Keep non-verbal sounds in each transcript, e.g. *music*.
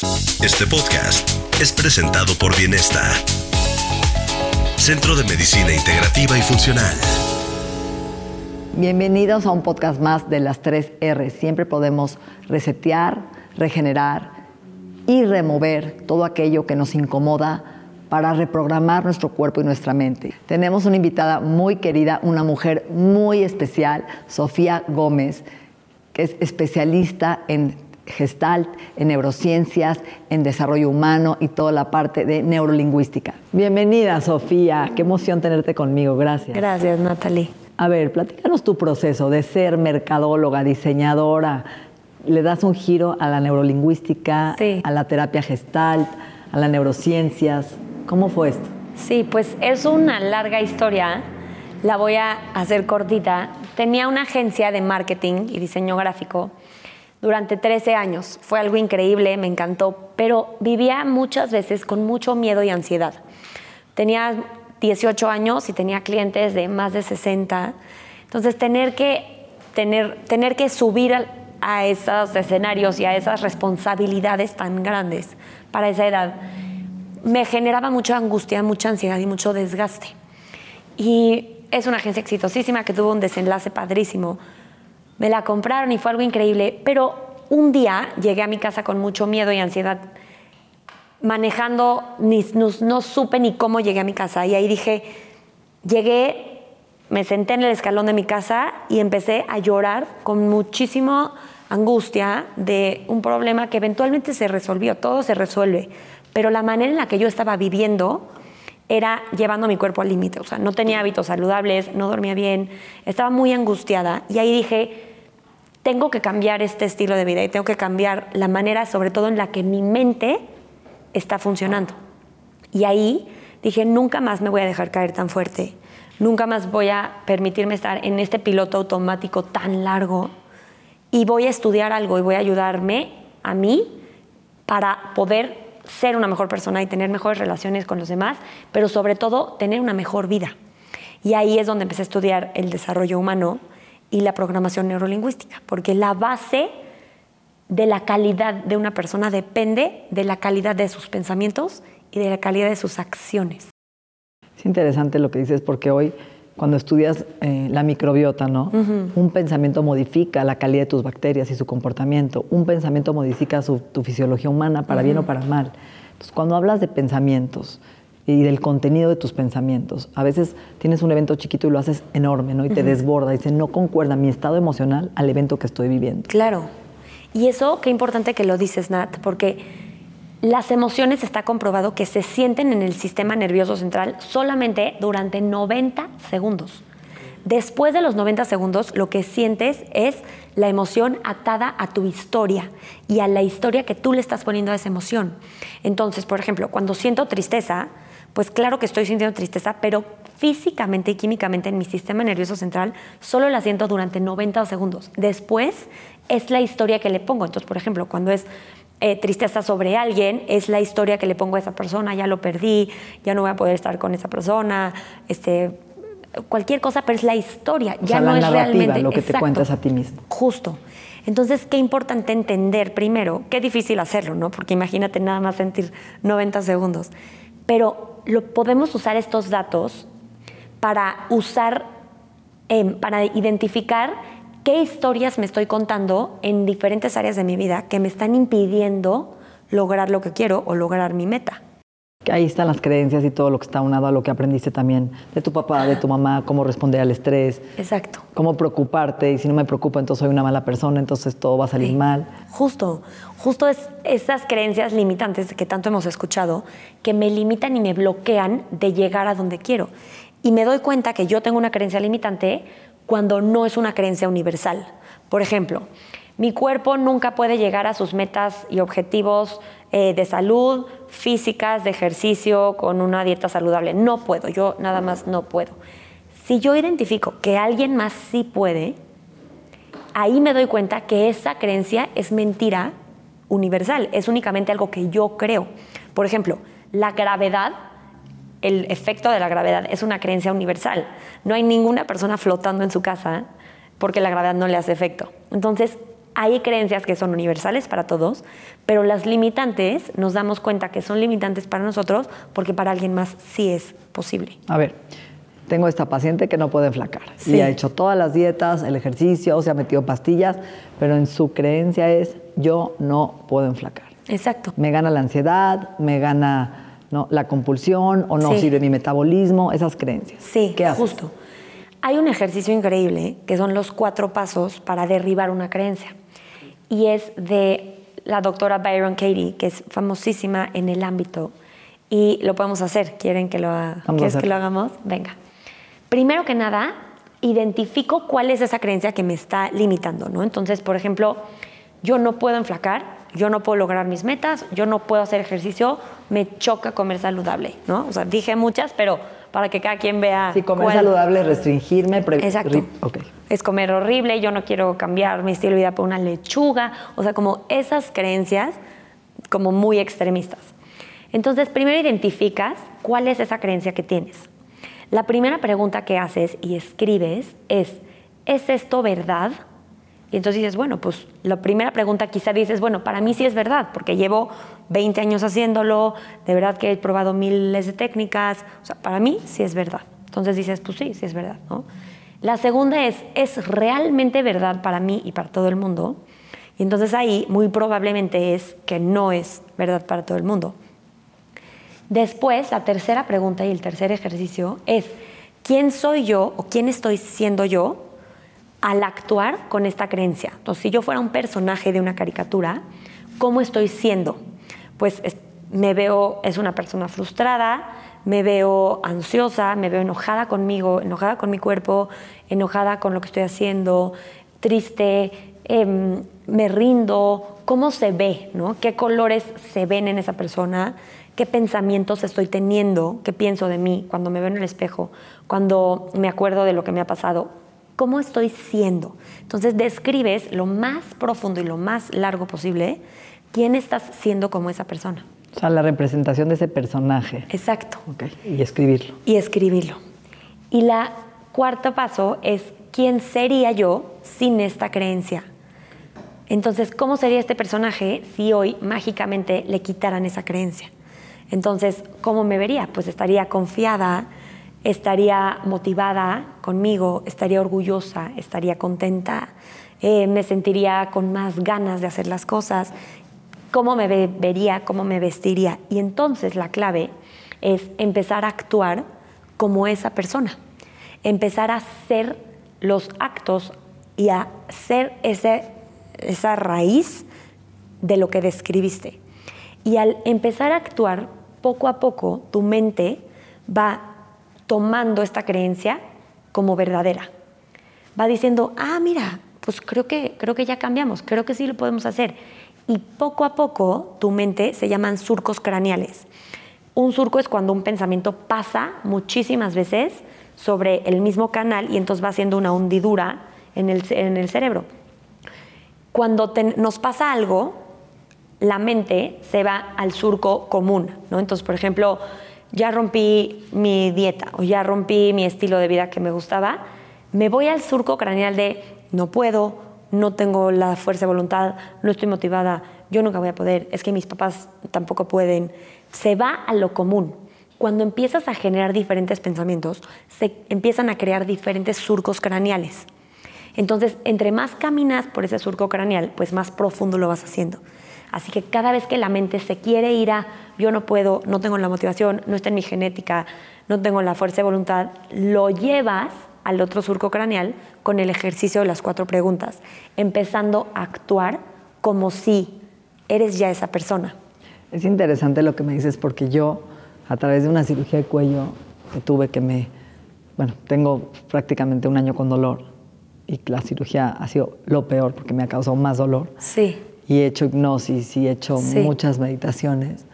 Este podcast es presentado por Bienesta, Centro de Medicina Integrativa y Funcional. Bienvenidos a un podcast más de las tres R. Siempre podemos resetear, regenerar y remover todo aquello que nos incomoda para reprogramar nuestro cuerpo y nuestra mente. Tenemos una invitada muy querida, una mujer muy especial, Sofía Gómez, que es especialista en gestalt, en neurociencias, en desarrollo humano y toda la parte de neurolingüística. Bienvenida, Sofía. Qué emoción tenerte conmigo. Gracias. Gracias, Natalie. A ver, platícanos tu proceso de ser mercadóloga, diseñadora. Le das un giro a la neurolingüística, Sí. a la terapia gestalt, a las neurociencias. ¿Cómo fue esto? Sí, pues es una larga historia. La voy a hacer cortita. Tenía una agencia de marketing y diseño gráfico durante 13 años. Fue algo increíble, me encantó, pero vivía muchas veces con mucho miedo y ansiedad. Tenía 18 años y tenía clientes de más de 60. Entonces, tener que, tener, tener que subir al- a esos escenarios y a esas responsabilidades tan grandes para esa edad me generaba mucha angustia, mucha ansiedad y mucho desgaste. Y es una agencia exitosísima que tuvo un desenlace padrísimo. Me la compraron y fue algo increíble, pero un día llegué a mi casa con mucho miedo y ansiedad, manejando, ni, no, no supe ni cómo llegué a mi casa. Y ahí dije, llegué, me senté en el escalón de mi casa y empecé a llorar con muchísima angustia de un problema que eventualmente se resolvió, todo se resuelve, pero la manera en la que yo estaba viviendo era llevando mi cuerpo al límite, o sea, no tenía hábitos saludables, no dormía bien, estaba muy angustiada y ahí dije, tengo que cambiar este estilo de vida y tengo que cambiar la manera, sobre todo en la que mi mente está funcionando. Y ahí dije, nunca más me voy a dejar caer tan fuerte, nunca más voy a permitirme estar en este piloto automático tan largo y voy a estudiar algo y voy a ayudarme a mí para poder ser una mejor persona y tener mejores relaciones con los demás, pero sobre todo tener una mejor vida. Y ahí es donde empecé a estudiar el desarrollo humano y la programación neurolingüística, porque la base de la calidad de una persona depende de la calidad de sus pensamientos y de la calidad de sus acciones. Es interesante lo que dices porque hoy cuando estudias eh, la microbiota, ¿no? Un pensamiento modifica la calidad de tus bacterias y su comportamiento. Un pensamiento modifica su- tu fisiología humana para bien o para mal. Entonces, cuando hablas de pensamientos y del contenido de tus pensamientos, a veces tienes un evento chiquito y lo haces enorme, ¿no? Y te desborda y dice, no concuerda mi estado emocional al evento que estoy viviendo. Claro. Y eso, qué importante que lo dices, Nat, porque las emociones está comprobado que se sienten en el sistema nervioso central solamente durante 90 segundos. Después de los 90 segundos, lo que sientes es la emoción atada a tu historia y a la historia que tú le estás poniendo a esa emoción. Entonces, por ejemplo, cuando siento tristeza, pues claro que estoy sintiendo tristeza, pero físicamente y químicamente en mi sistema nervioso central solo la siento durante 90 segundos. Después es la historia que le pongo. Entonces, por ejemplo, cuando es eh, tristeza sobre alguien, es la historia que le pongo a esa persona, ya lo perdí, ya no voy a poder estar con esa persona, este, cualquier cosa, pero es la historia, O ya sea, no la es narrativa, realmente lo que te cuentas a ti mismo. Justo. Entonces, qué importante entender primero, qué difícil hacerlo, ¿no? Porque imagínate nada más sentir 90 segundos. Pero lo, podemos usar estos datos para usar, em, para identificar qué historias me estoy contando en diferentes áreas de mi vida que me están impidiendo lograr lo que quiero o lograr mi meta. Que Ahí están las creencias y todo lo que está unado a lo que aprendiste también de tu papá, de tu mamá, cómo responder al estrés, Exacto. cómo preocuparte y si no me preocupo entonces soy una mala persona, entonces todo va a salir Sí. mal. Justo, justo es esas creencias limitantes que tanto hemos escuchado que me limitan y me bloquean de llegar a donde quiero. Y me doy cuenta que yo tengo una creencia limitante cuando no es una creencia universal. Por ejemplo, Mi cuerpo nunca puede llegar a sus metas y objetivos eh, de salud, físicas, de ejercicio, con una dieta saludable. No puedo, yo nada más no puedo. Si yo identifico que alguien más sí puede, ahí me doy cuenta que esa creencia es mentira universal, es únicamente algo que yo creo. Por ejemplo, la gravedad, el efecto de la gravedad es una creencia universal. No hay ninguna persona flotando en su casa porque la gravedad no le hace efecto. Entonces, hay creencias que son universales para todos, pero las limitantes nos damos cuenta que son limitantes para nosotros porque para alguien más sí es posible. A ver, tengo esta paciente que no puede enflacar y ha hecho todas las dietas, el ejercicio, se ha metido pastillas, pero en su creencia es yo no puedo enflacar. Exacto. Me gana la ansiedad, me gana ¿no? la compulsión o no sirve mi metabolismo, esas creencias. Sí, ¿Qué justo. Hay un ejercicio increíble que son los cuatro pasos para derribar una creencia y es de la doctora Byron Katie, que es famosísima en el ámbito y lo podemos hacer. ¿Quieren que lo, que lo hagamos? Venga. Primero que nada, identifico cuál es esa creencia que me está limitando, ¿no? Entonces, por ejemplo, yo no puedo enflacar, yo no puedo lograr mis metas, yo no puedo hacer ejercicio, me choca comer saludable, ¿no? O sea, dije muchas, pero para que cada quien vea. Sí, comer saludable, restringirme. Exacto. Es comer horrible, yo no quiero cambiar mi estilo de vida por una lechuga. O sea, como esas creencias como muy extremistas. Entonces, primero identificas cuál es esa creencia que tienes. La primera pregunta que haces y escribes es, ¿es esto verdad? Y entonces dices, bueno, pues la primera pregunta quizá dices, bueno, para mí sí es verdad, porque llevo 20 años haciéndolo, de verdad que he probado miles de técnicas, o sea, para mí sí es verdad. Entonces dices, pues sí, sí es verdad, ¿no? La segunda es, ¿es realmente verdad para mí y para todo el mundo? Y entonces ahí muy probablemente es que no es verdad para todo el mundo. Después, la tercera pregunta y el tercer ejercicio es, ¿quién soy yo o quién estoy siendo yo al actuar con esta creencia. Entonces, si yo fuera un personaje de una caricatura, ¿cómo estoy siendo? Pues me veo, es una persona frustrada, me veo ansiosa, me veo enojada conmigo, enojada con mi cuerpo, enojada con lo que estoy haciendo, triste, em, me rindo, cómo se ve, ¿no? ¿Qué colores se ven en esa persona? ¿Qué pensamientos estoy teniendo? ¿Qué pienso de mí cuando me veo en el espejo? Cuando me acuerdo de lo que me ha pasado cómo estoy siendo. Entonces describes lo más profundo y lo más largo posible quién estás siendo como esa persona. O sea, la representación de ese personaje. Exacto. Okay. Y escribirlo. Y escribirlo. Y la cuarto paso es quién sería yo sin esta creencia. Entonces, ¿cómo sería este personaje si hoy mágicamente le quitaran esa creencia? Entonces, ¿cómo me vería? Pues estaría confiada, estaría motivada conmigo, estaría orgullosa, estaría contenta, eh, me sentiría con más ganas de hacer las cosas, cómo me vería, cómo me vestiría. Y entonces la clave es empezar a actuar como esa persona, empezar a hacer los actos y a ser ese, esa raíz de lo que describiste. Y al empezar a actuar, poco a poco tu mente va tomando esta creencia como verdadera. Va diciendo, ah, mira, pues creo que, creo que ya cambiamos, creo que sí lo podemos hacer. Y poco a poco tu mente se llaman surcos craneales. Un surco es cuando un pensamiento pasa muchísimas veces sobre el mismo canal y entonces va haciendo una hundidura en el, en el cerebro. Cuando nos pasa algo, la mente se va al surco común. Entonces, por ejemplo, ya rompí mi dieta o ya rompí mi estilo de vida que me gustaba, me voy al surco craneal de no puedo, no tengo la fuerza de voluntad, no estoy motivada, yo nunca voy a poder, es que mis papás tampoco pueden. Se va a lo común. Cuando empiezas a generar diferentes pensamientos, se empiezan a crear diferentes surcos craneales. Entonces, entre más caminas por ese surco craneal, pues más profundo lo vas haciendo. Así que cada vez que la mente se quiere ir a yo no puedo, no tengo la motivación, no está en mi genética, no tengo la fuerza de voluntad, lo llevas al otro surco craneal con el ejercicio de las cuatro preguntas, empezando a actuar como si eres ya esa persona. Es interesante lo que me dices porque yo, a través de una cirugía de cuello que tuve que me, bueno, tengo prácticamente un año con dolor, y la cirugía ha sido lo peor porque me ha causado más dolor. Sí. Y he hecho hipnosis y he hecho Sí. muchas meditaciones.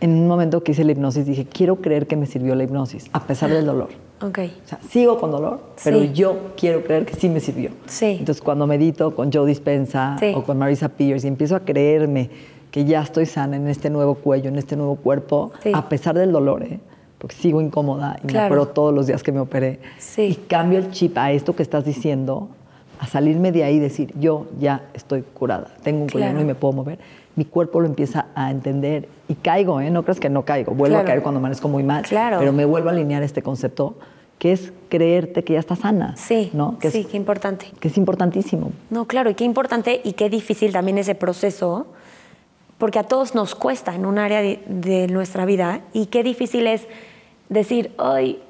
En un momento que hice la hipnosis dije, quiero creer que me sirvió la hipnosis, a pesar del dolor. Ok. O sea, sigo con dolor, pero Sí. yo quiero creer que sí me sirvió. Sí. Entonces, cuando medito con Joe Dispensa Sí. o con Marisa Pierce y empiezo a creerme que ya estoy sana en este nuevo cuello, en este nuevo cuerpo, a pesar del dolor, ¿eh? porque sigo incómoda y me Claro. acuerdo todos los días que me operé. Y cambio el chip a esto que estás diciendo, a salirme de ahí y decir, yo ya estoy curada, tengo un Claro. y me puedo mover. Mi cuerpo lo empieza a entender y caigo, ¿eh? no creas que no caigo, vuelvo Claro. a caer cuando amanezco muy mal, Claro. pero me vuelvo a alinear este concepto que es creerte que ya estás sana. Sí, ¿no? que sí, es, qué importante. que es importantísimo. No, claro, y qué importante y qué difícil también ese proceso, porque a todos nos cuesta en un área de, de nuestra vida, y qué difícil es decir, ay,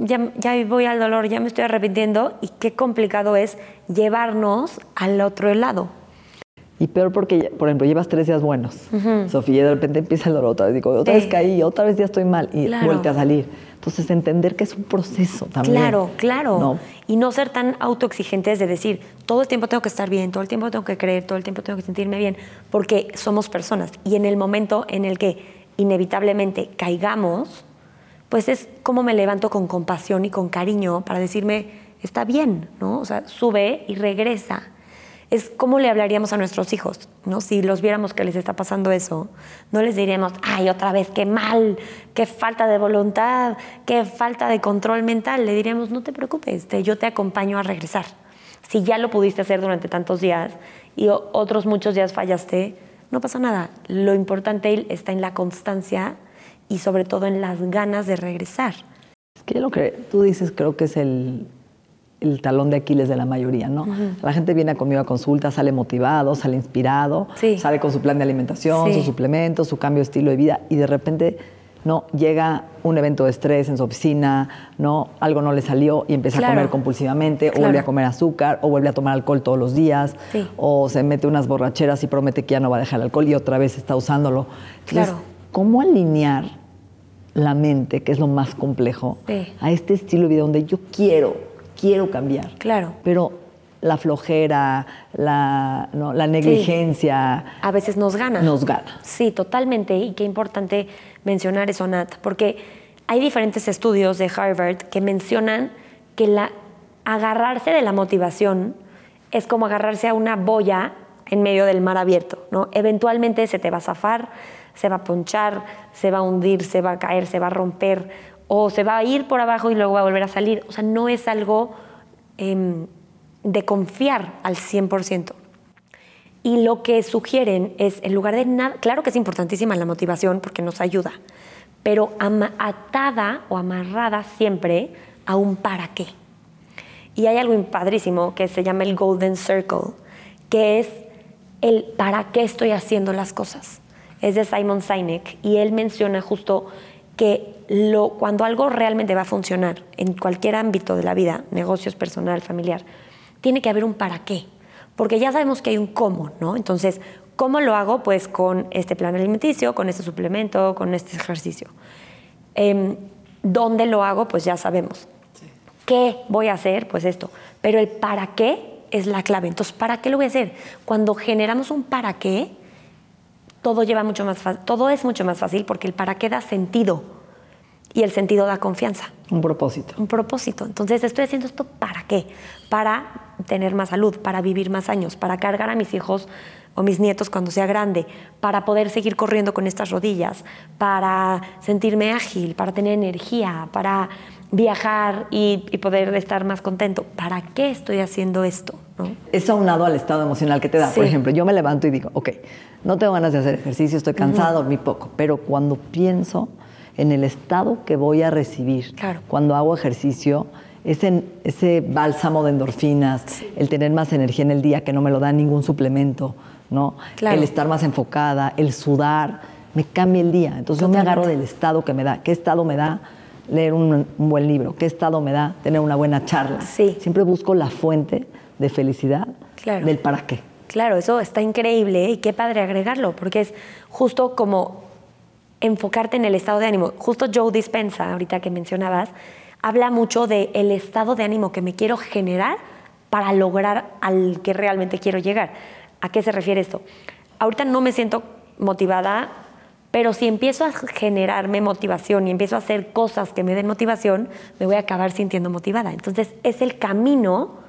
ya, ya voy al dolor, ya me estoy arrepintiendo, y qué complicado es llevarnos al otro lado. Y peor porque, por ejemplo, llevas tres días buenos, Sofía, y de repente empieza el dolor otra vez. Digo, otra Sí. vez caí, otra vez ya estoy mal, y Claro. vuelve a salir. Entonces, entender que es un proceso también. Claro, claro. ¿no? Y no ser tan autoexigentes de decir, todo el tiempo tengo que estar bien, todo el tiempo tengo que creer, todo el tiempo tengo que sentirme bien, porque somos personas. Y en el momento en el que inevitablemente caigamos, pues es como me levanto con compasión y con cariño para decirme, está bien, ¿no? O sea, sube y regresa. Es como le hablaríamos a nuestros hijos, ¿no? Si los viéramos que les está pasando eso, no les diríamos, ay, otra vez, qué mal, qué falta de voluntad, qué falta de control mental. Le diríamos, no te preocupes, te- yo te acompaño a regresar. Si ya lo pudiste hacer durante tantos días y otros muchos días fallaste, no pasa nada. Lo importante está en la constancia y sobre todo en las ganas de regresar. Es que lo que tú dices creo que es el, el talón de Aquiles de la mayoría, ¿no? La gente viene conmigo a consulta, sale motivado, sale inspirado, Sí. sale con su plan de alimentación, Sí. sus suplementos, su cambio de estilo de vida y de repente no llega un evento de estrés en su oficina, no algo no le salió y empieza Claro. a comer compulsivamente o vuelve a comer azúcar o vuelve a tomar alcohol todos los días Sí. o se mete unas borracheras y promete que ya no va a dejar el alcohol y otra vez está usándolo. Entonces, Claro. ¿cómo alinear la mente, que es lo más complejo, Sí. a este estilo de vida donde yo quiero, quiero cambiar. Claro. Pero la flojera, la, no, la negligencia A veces nos gana. nos gana. Sí, totalmente. Y qué importante mencionar eso, Nat, porque hay diferentes estudios de Harvard que mencionan que la, agarrarse de la motivación es como agarrarse a una boya en medio del mar abierto, ¿no? Eventualmente se te va a zafar, se va a ponchar, se va a hundir, se va a caer, se va a romper, o se va a ir por abajo y luego va a volver a salir. O sea, no es algo em, de confiar al 100%. Y lo que sugieren es, en lugar de nada, claro que es importantísima la motivación porque nos ayuda, pero atada o amarrada siempre a un para qué. Y hay algo padrísimo que se llama el Golden Circle, que es el para qué estoy haciendo las cosas. Es de Simon Sinek y él menciona justo que lo, cuando algo realmente va a funcionar en cualquier ámbito de la vida, negocios, personal, familiar, tiene que haber un para qué. Porque ya sabemos que hay un cómo, ¿no? Entonces, ¿cómo lo hago? Pues con este plan alimenticio, con este suplemento, con este ejercicio. Em, ¿Dónde lo hago? Pues ya sabemos. ¿Qué voy a hacer? Pues esto. Pero el para qué es la clave. Entonces, ¿para qué lo voy a hacer? Cuando generamos un para qué, todo, lleva mucho más todo es mucho más fácil porque el para qué da sentido y el sentido da confianza Un propósito. un propósito. Entonces, estoy haciendo esto para qué? Para tener más salud, para vivir más años, para cargar a mis hijos o mis nietos cuando sea grande, para poder seguir corriendo con estas rodillas, para sentirme ágil, para tener energía, para viajar y, y poder estar más contento. ¿Para qué estoy haciendo esto? ¿No? Es aunado al estado emocional que te da. Por ejemplo, yo me levanto y digo, ok, no tengo ganas de hacer ejercicio, estoy cansada, dormí poco, pero cuando pienso en el estado que voy a recibir Claro. cuando hago ejercicio, ese, ese bálsamo de endorfinas, el tener más energía en el día que no me lo da ningún suplemento, ¿no? Claro. El estar más enfocada, el sudar, me cambia el día. Entonces yo me agarro del estado que me da. ¿Qué estado me da leer un, un buen libro? ¿Qué estado me da tener una buena charla? Sí. Siempre busco la fuente de felicidad Claro. del para qué. Claro, eso está increíble ¿eh? y qué padre agregarlo, porque es justo como enfocarte en el estado de ánimo. Justo Joe Dispensa, ahorita que mencionabas, habla mucho del el estado de ánimo que me quiero generar para lograr al que realmente quiero llegar. ¿A qué se refiere esto? Ahorita no me siento motivada, pero si empiezo a generarme motivación y empiezo a hacer cosas que me den motivación, me voy a acabar sintiendo motivada. Entonces es el camino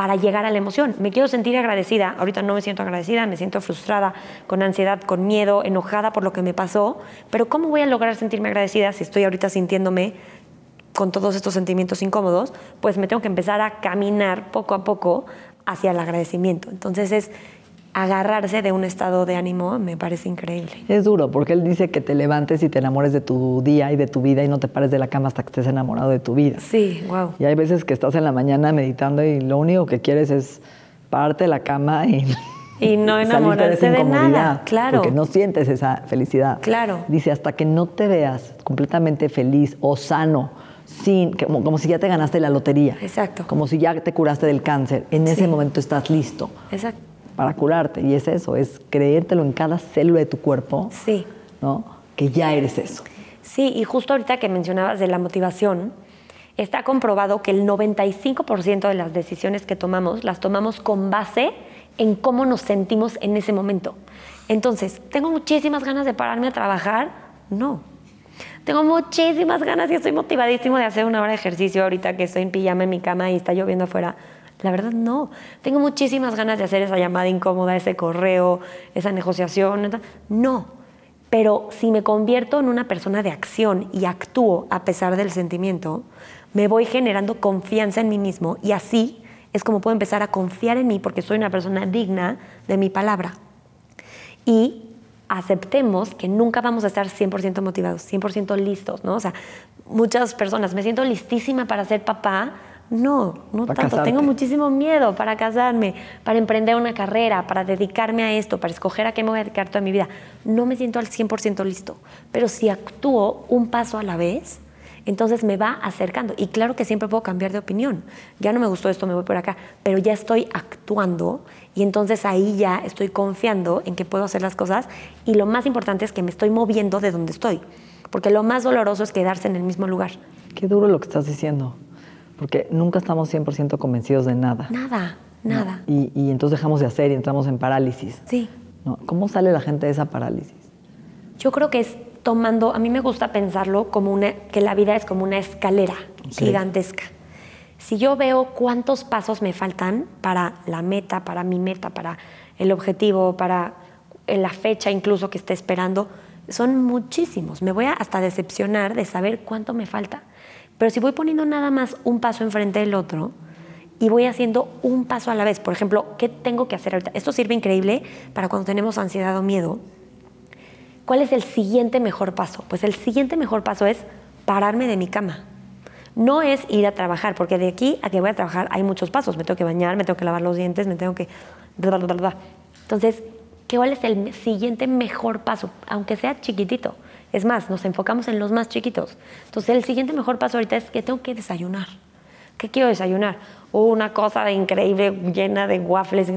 para llegar a la emoción. Me quiero sentir agradecida. Ahorita no me siento agradecida, me siento frustrada, con ansiedad, con miedo, enojada por lo que me pasó. Pero ¿cómo voy a lograr sentirme agradecida si estoy ahorita sintiéndome con todos estos sentimientos incómodos? Pues me tengo que empezar a caminar poco a poco hacia el agradecimiento. Entonces es agarrarse de un estado de ánimo me parece increíble. Es duro, porque él dice que te levantes y te enamores de tu día y de tu vida y no te pares de la cama hasta que estés enamorado de tu vida. Sí, wow. Y hay veces que estás en la mañana meditando y lo único que quieres es pararte de la cama y... Y no *laughs* enamorarte de, nada, claro. Porque no sientes esa felicidad. Claro. Dice, hasta que no te veas completamente feliz o sano, sin, como, como si ya te ganaste la lotería. Exacto. Como si ya te curaste del cáncer. En ese momento estás listo. Exacto para curarte. Y es eso, es creértelo en cada célula de tu cuerpo. Sí. ¿No? Que ya eres eso. Sí, y justo ahorita que mencionabas de la motivación, está comprobado que el 95% de las decisiones que tomamos las tomamos con base en cómo nos sentimos en ese momento. Entonces, ¿tengo muchísimas ganas de pararme a trabajar? No. Tengo muchísimas ganas y estoy motivadísimo de hacer una hora de ejercicio ahorita que estoy en pijama en mi cama y está lloviendo afuera. La verdad no. Tengo muchísimas ganas de hacer esa llamada incómoda, ese correo, esa negociación. No. Pero si me convierto en una persona de acción y actúo a pesar del sentimiento, me voy generando confianza en mí mismo y así es como puedo empezar a confiar en mí porque soy una persona digna de mi palabra. Y aceptemos que nunca vamos a estar 100% motivados, 100% listos, ¿no? O sea, muchas personas, me siento listísima para ser papá, no, no tanto. Tengo muchísimo miedo para casarme, para emprender una carrera, para dedicarme a esto, para escoger a qué me voy a dedicar toda mi vida. No me siento al 100% listo. Pero si actúo un paso a la vez, entonces me va acercando. Y claro que siempre puedo cambiar de opinión. Ya no me gustó esto, me voy por acá. Pero ya estoy actuando y entonces ahí ya estoy confiando en que puedo hacer las cosas. Y lo más importante es que me estoy moviendo de donde estoy. Porque lo más doloroso es quedarse en el mismo lugar. Qué duro lo que estás diciendo porque nunca estamos 100% convencidos de nada. Nada, nada. Y, entonces dejamos de hacer y entramos en parálisis. Sí. ¿Cómo sale la gente de esa parálisis? Yo creo que es tomando, a mí me gusta pensarlo como una, que la vida es como una escalera gigantesca. Si yo veo cuántos pasos me faltan para la meta, para mi meta, para el objetivo, para la fecha incluso que esté esperando, son muchísimos. Me voy a hasta decepcionar de saber cuánto me falta. Pero si voy poniendo nada más un paso enfrente del otro y voy haciendo un paso a la vez, por ejemplo, ¿qué tengo que hacer ahorita? Esto sirve increíble para cuando tenemos ansiedad o miedo. ¿Cuál es el siguiente mejor paso? Pues el siguiente mejor paso es pararme de mi cama. No es ir a trabajar, porque de aquí a que voy a trabajar hay muchos pasos. Me tengo que bañar, me tengo que lavar los dientes, me tengo que... Entonces, ¿cuál es el siguiente mejor paso? Aunque sea chiquitito. Es más, nos enfocamos en los más chiquitos. Entonces, el siguiente mejor paso ahorita es que tengo que desayunar. ¿Qué quiero desayunar? una cosa increíble llena de waffles.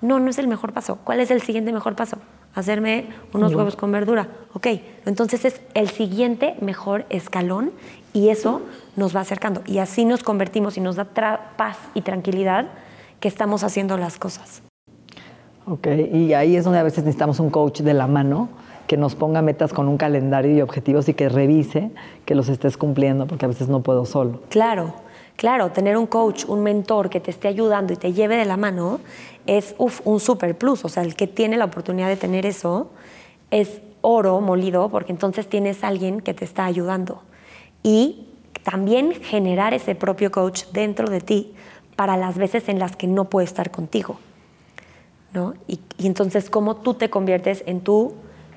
No, no es el mejor paso. ¿Cuál es el siguiente mejor paso? Hacerme unos huevos con verdura. Ok, entonces es el siguiente mejor escalón y eso nos va acercando. Y así nos convertimos y nos da paz y tranquilidad que estamos haciendo las cosas. Ok, y ahí es donde a veces necesitamos un coach de la mano que nos ponga metas con un calendario y objetivos y que revise que los estés cumpliendo, porque a veces no puedo solo. Claro, claro, tener un coach, un mentor que te esté ayudando y te lleve de la mano es un super plus. O sea, el que tiene la oportunidad de tener eso es oro molido, porque entonces tienes a alguien que te está ayudando. Y también generar ese propio coach dentro de ti para las veces en las que no puede estar contigo. ¿no? Y, y entonces, ¿cómo tú te conviertes en tu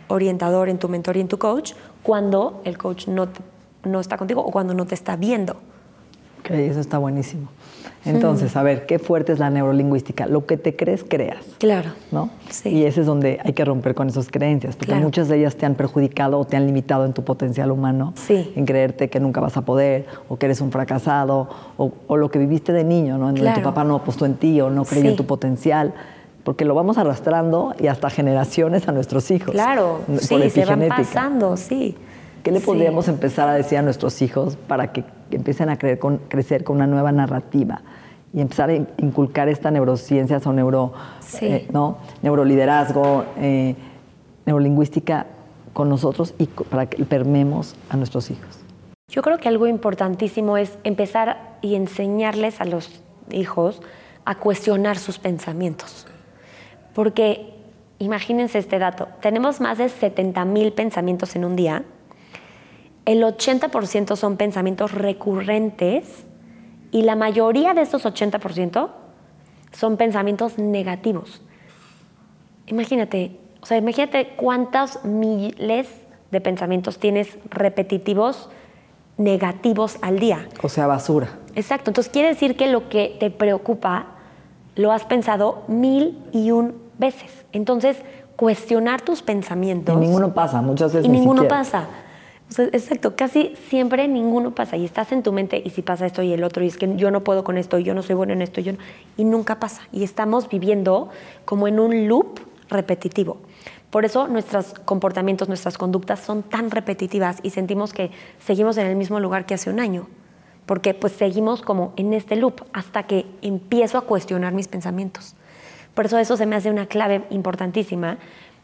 orientador, en tu mentor y en tu coach cuando el coach no, no está contigo o cuando no te está viendo. Ok, eso está buenísimo. Entonces, a ver, qué fuerte es la neurolingüística. Lo que te crees, creas. Claro. ¿No? Sí. Y ese es donde hay que romper con esas creencias, porque muchas de ellas te han perjudicado o te han limitado en tu potencial humano. Sí. En creerte que nunca vas a poder, o que eres un fracasado, o, lo que viviste de niño, ¿no? En donde tu papá no apostó en ti o no creyó en tu potencial porque lo vamos arrastrando y hasta generaciones a nuestros hijos. Claro, sí, se van pasando, sí. ¿Qué le podríamos empezar a decir a nuestros hijos para que empiecen a crecer con una nueva narrativa y empezar a inculcar esta neurociencias o neuro, Sí. eh, ¿no? neuroliderazgo, eh, neurolingüística con nosotros y para que permemos a nuestros hijos. Yo creo que algo importantísimo es empezar y enseñarles a los hijos a cuestionar sus pensamientos. Porque imagínense este dato, tenemos más de 70 mil pensamientos en un día, el 80% son pensamientos recurrentes y la mayoría de esos 80% son pensamientos negativos. Imagínate, o sea, imagínate cuántos miles de pensamientos tienes repetitivos negativos al día. O sea, basura. Exacto, entonces quiere decir que lo que te preocupa lo has pensado mil y un veces. Entonces, cuestionar tus pensamientos. Y ninguno pasa, muchas veces Y ni ninguno siquiera. pasa. O sea, exacto, casi siempre ninguno pasa. Y estás en tu mente, y si pasa esto y el otro, y es que yo no puedo con esto, y yo no soy bueno en esto, y, yo no- y nunca pasa. Y estamos viviendo como en un loop repetitivo. Por eso nuestros comportamientos, nuestras conductas son tan repetitivas y sentimos que seguimos en el mismo lugar que hace un año. Porque pues seguimos como en este loop hasta que empiezo a cuestionar mis pensamientos. Por eso eso se me hace una clave importantísima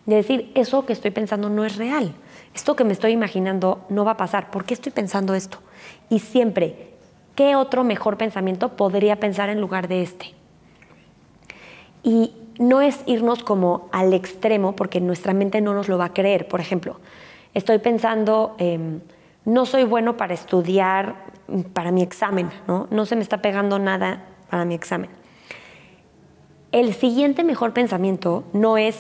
de decir, eso que estoy pensando no es real. Esto que me estoy imaginando no va a pasar. ¿Por qué estoy pensando esto? Y siempre, ¿qué otro mejor pensamiento podría pensar en lugar de este? Y no es irnos como al extremo porque nuestra mente no nos lo va a creer. Por ejemplo, estoy pensando, em, no soy bueno para estudiar mm, para mi examen, ¿no? No se me está pegando nada para mi examen. El siguiente mejor pensamiento no es,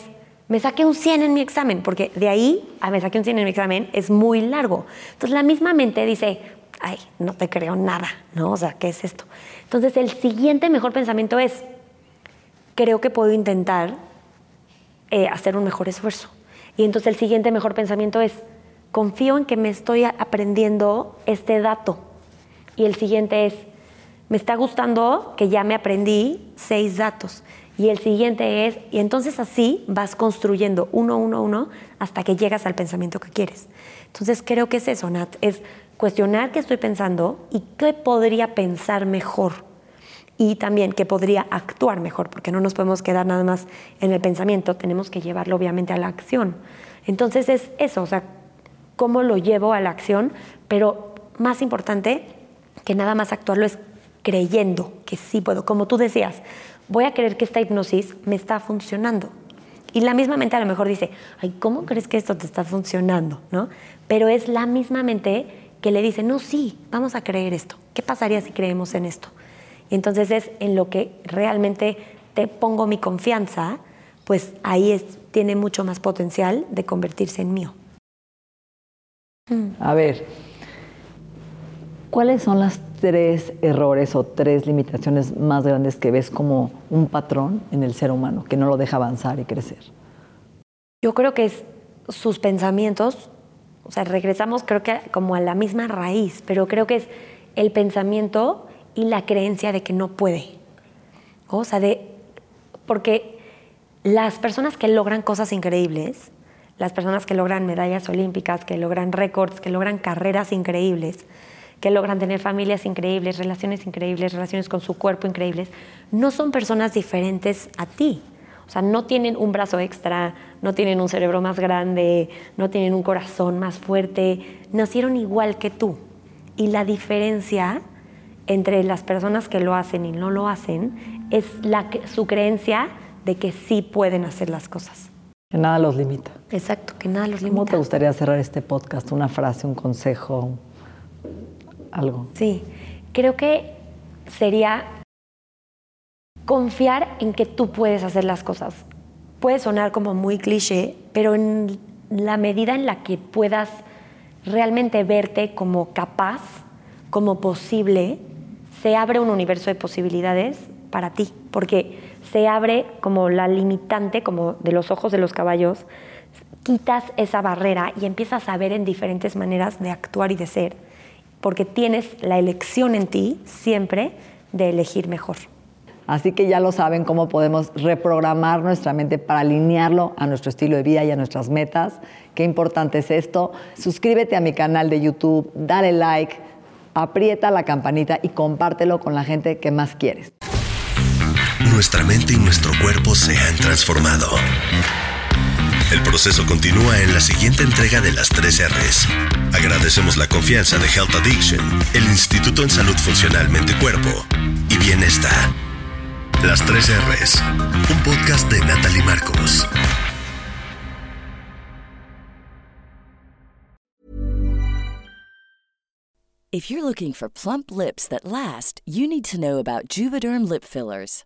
me saqué un 100 en mi examen, porque de ahí a me saqué un 100 en mi examen es muy largo. Entonces la misma mente dice, ay, no te creo nada, ¿no? O sea, ¿qué es esto? Entonces el siguiente mejor pensamiento es, creo que puedo intentar eh, hacer un mejor esfuerzo. Y entonces el siguiente mejor pensamiento es, confío en que me estoy aprendiendo este dato. Y el siguiente es, me está gustando que ya me aprendí seis datos. Y el siguiente es, y entonces así vas construyendo uno, uno, uno, hasta que llegas al pensamiento que quieres. Entonces creo que es eso, Nat, es cuestionar qué estoy pensando y qué podría pensar mejor y también que podría actuar mejor, porque no nos podemos quedar nada más en el pensamiento, tenemos que llevarlo obviamente a la acción. Entonces es eso, o sea, cómo lo llevo a la acción, pero más importante que nada más actuarlo es creyendo que sí puedo. Como tú decías, voy a creer que esta hipnosis me está funcionando. Y la misma mente a lo mejor dice, ay, ¿cómo crees que esto te está funcionando? ¿No? Pero es la misma mente que le dice, no, sí, vamos a creer esto. ¿Qué pasaría si creemos en esto? Y entonces es en lo que realmente te pongo mi confianza, pues ahí es, tiene mucho más potencial de convertirse en mío. A ver, ¿cuáles son las tres errores o tres limitaciones más grandes que ves como un patrón en el ser humano que no lo deja avanzar y crecer? Yo creo que es sus pensamientos, o sea, regresamos creo que como a la misma raíz, pero creo que es el pensamiento y la creencia de que no puede. O sea, de porque las personas que logran cosas increíbles, las personas que logran medallas olímpicas, que logran récords, que logran carreras increíbles, que logran tener familias increíbles, relaciones increíbles, relaciones con su cuerpo increíbles, no son personas diferentes a ti. O sea, no tienen un brazo extra, no tienen un cerebro más grande, no tienen un corazón más fuerte, nacieron igual que tú. Y la diferencia entre las personas que lo hacen y no lo hacen es la, su creencia de que sí pueden hacer las cosas. Que nada los limita. Exacto, que nada los ¿Cómo limita. te gustaría cerrar este podcast? ¿Una frase, un consejo, Sí, creo que sería confiar en que tú puedes hacer las cosas. Puede sonar como muy cliché, pero en la medida en la que puedas realmente verte como capaz, como posible, se abre un universo de posibilidades para ti, porque se abre como la limitante, como de los ojos de los caballos, quitas esa barrera y empiezas a ver en diferentes maneras de actuar y de ser, porque tienes la elección en ti siempre de elegir mejor. Así que ya lo saben cómo podemos reprogramar nuestra mente para alinearlo a nuestro estilo de vida y a nuestras metas. Qué importante es esto. Suscríbete a mi canal de YouTube, dale like, aprieta la campanita y compártelo con la gente que más quieres. nuestra mente y nuestro cuerpo se han transformado. El proceso continúa en la siguiente entrega de las 3 R's. Agradecemos la confianza de Health Addiction, el Instituto en Salud Funcional Mente Cuerpo y Bienestar. Las 3 R's, un podcast de Natalie Marcos. If you're looking for plump lips that last, you need to know about Juvederm lip fillers.